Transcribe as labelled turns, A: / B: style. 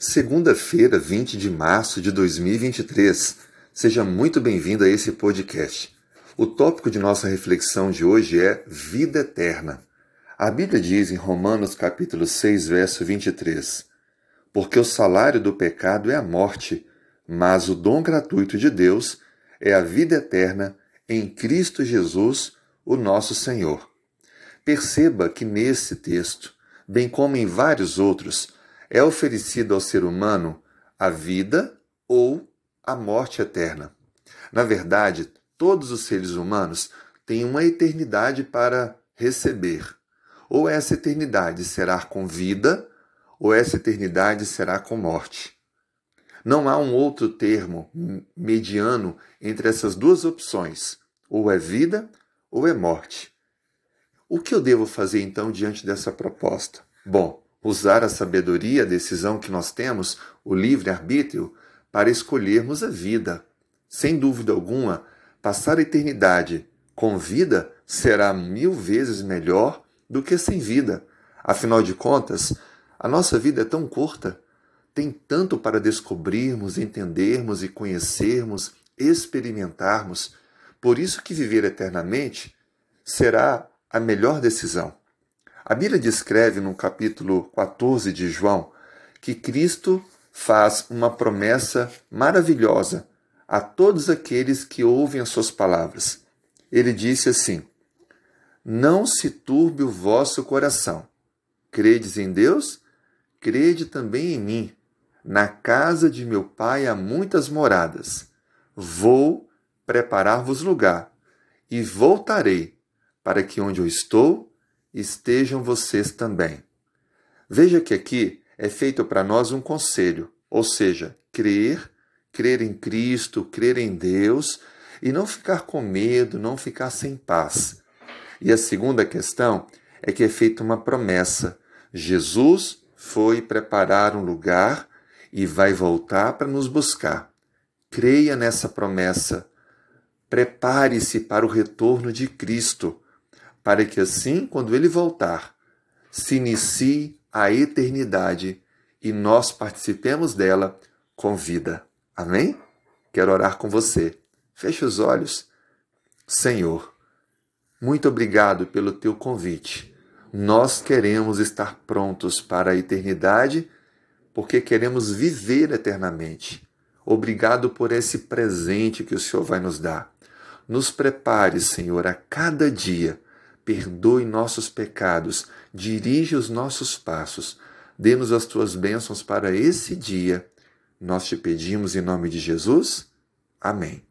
A: Segunda-feira, 20 de março de 2023. Seja muito bem-vindo a esse podcast. O tópico de nossa reflexão de hoje é vida eterna. A Bíblia diz em Romanos capítulo 6, verso 23: Porque o salário do pecado é a morte, mas o dom gratuito de Deus é a vida eterna em Cristo Jesus, o nosso Senhor. Perceba que nesse texto, bem como em vários outros, é oferecido ao ser humano a vida ou a morte eterna. Na verdade, todos os seres humanos têm uma eternidade para receber. Ou essa eternidade será com vida, ou essa eternidade será com morte. Não há um outro termo mediano entre essas duas opções. Ou é vida ou é morte. O que eu devo fazer então diante dessa proposta? Bom, usar a sabedoria, a decisão que nós temos, o livre-arbítrio, para escolhermos a vida. Sem dúvida alguma, passar a eternidade com vida será mil vezes melhor do que sem vida. Afinal de contas, a nossa vida é tão curta, tem tanto para descobrirmos, entendermos e conhecermos, experimentarmos. Por isso que viver eternamente será a melhor decisão. A Bíblia descreve no capítulo 14 de João que Cristo faz uma promessa maravilhosa a todos aqueles que ouvem as suas palavras. Ele disse assim: Não se turbe o vosso coração. Credes em Deus? Crede também em mim. Na casa de meu pai há muitas moradas. Vou preparar-vos lugar e voltarei para que onde eu estou, estejam vocês também. Veja que aqui é feito para nós um conselho, ou seja, crer, crer em Cristo, crer em Deus e não ficar com medo, não ficar sem paz. E a segunda questão é que é feita uma promessa. Jesus foi preparar um lugar e vai voltar para nos buscar. Creia nessa promessa. Prepare-se para o retorno de Cristo para que assim, quando ele voltar, se inicie a eternidade e nós participemos dela com vida. Amém? Quero orar com você. Feche os olhos. Senhor, muito obrigado pelo teu convite. Nós queremos estar prontos para a eternidade porque queremos viver eternamente. Obrigado por esse presente que o Senhor vai nos dar. Nos prepare, Senhor, a cada dia perdoe nossos pecados, dirige os nossos passos, dê-nos as tuas bênçãos para esse dia. Nós te pedimos em nome de Jesus. Amém.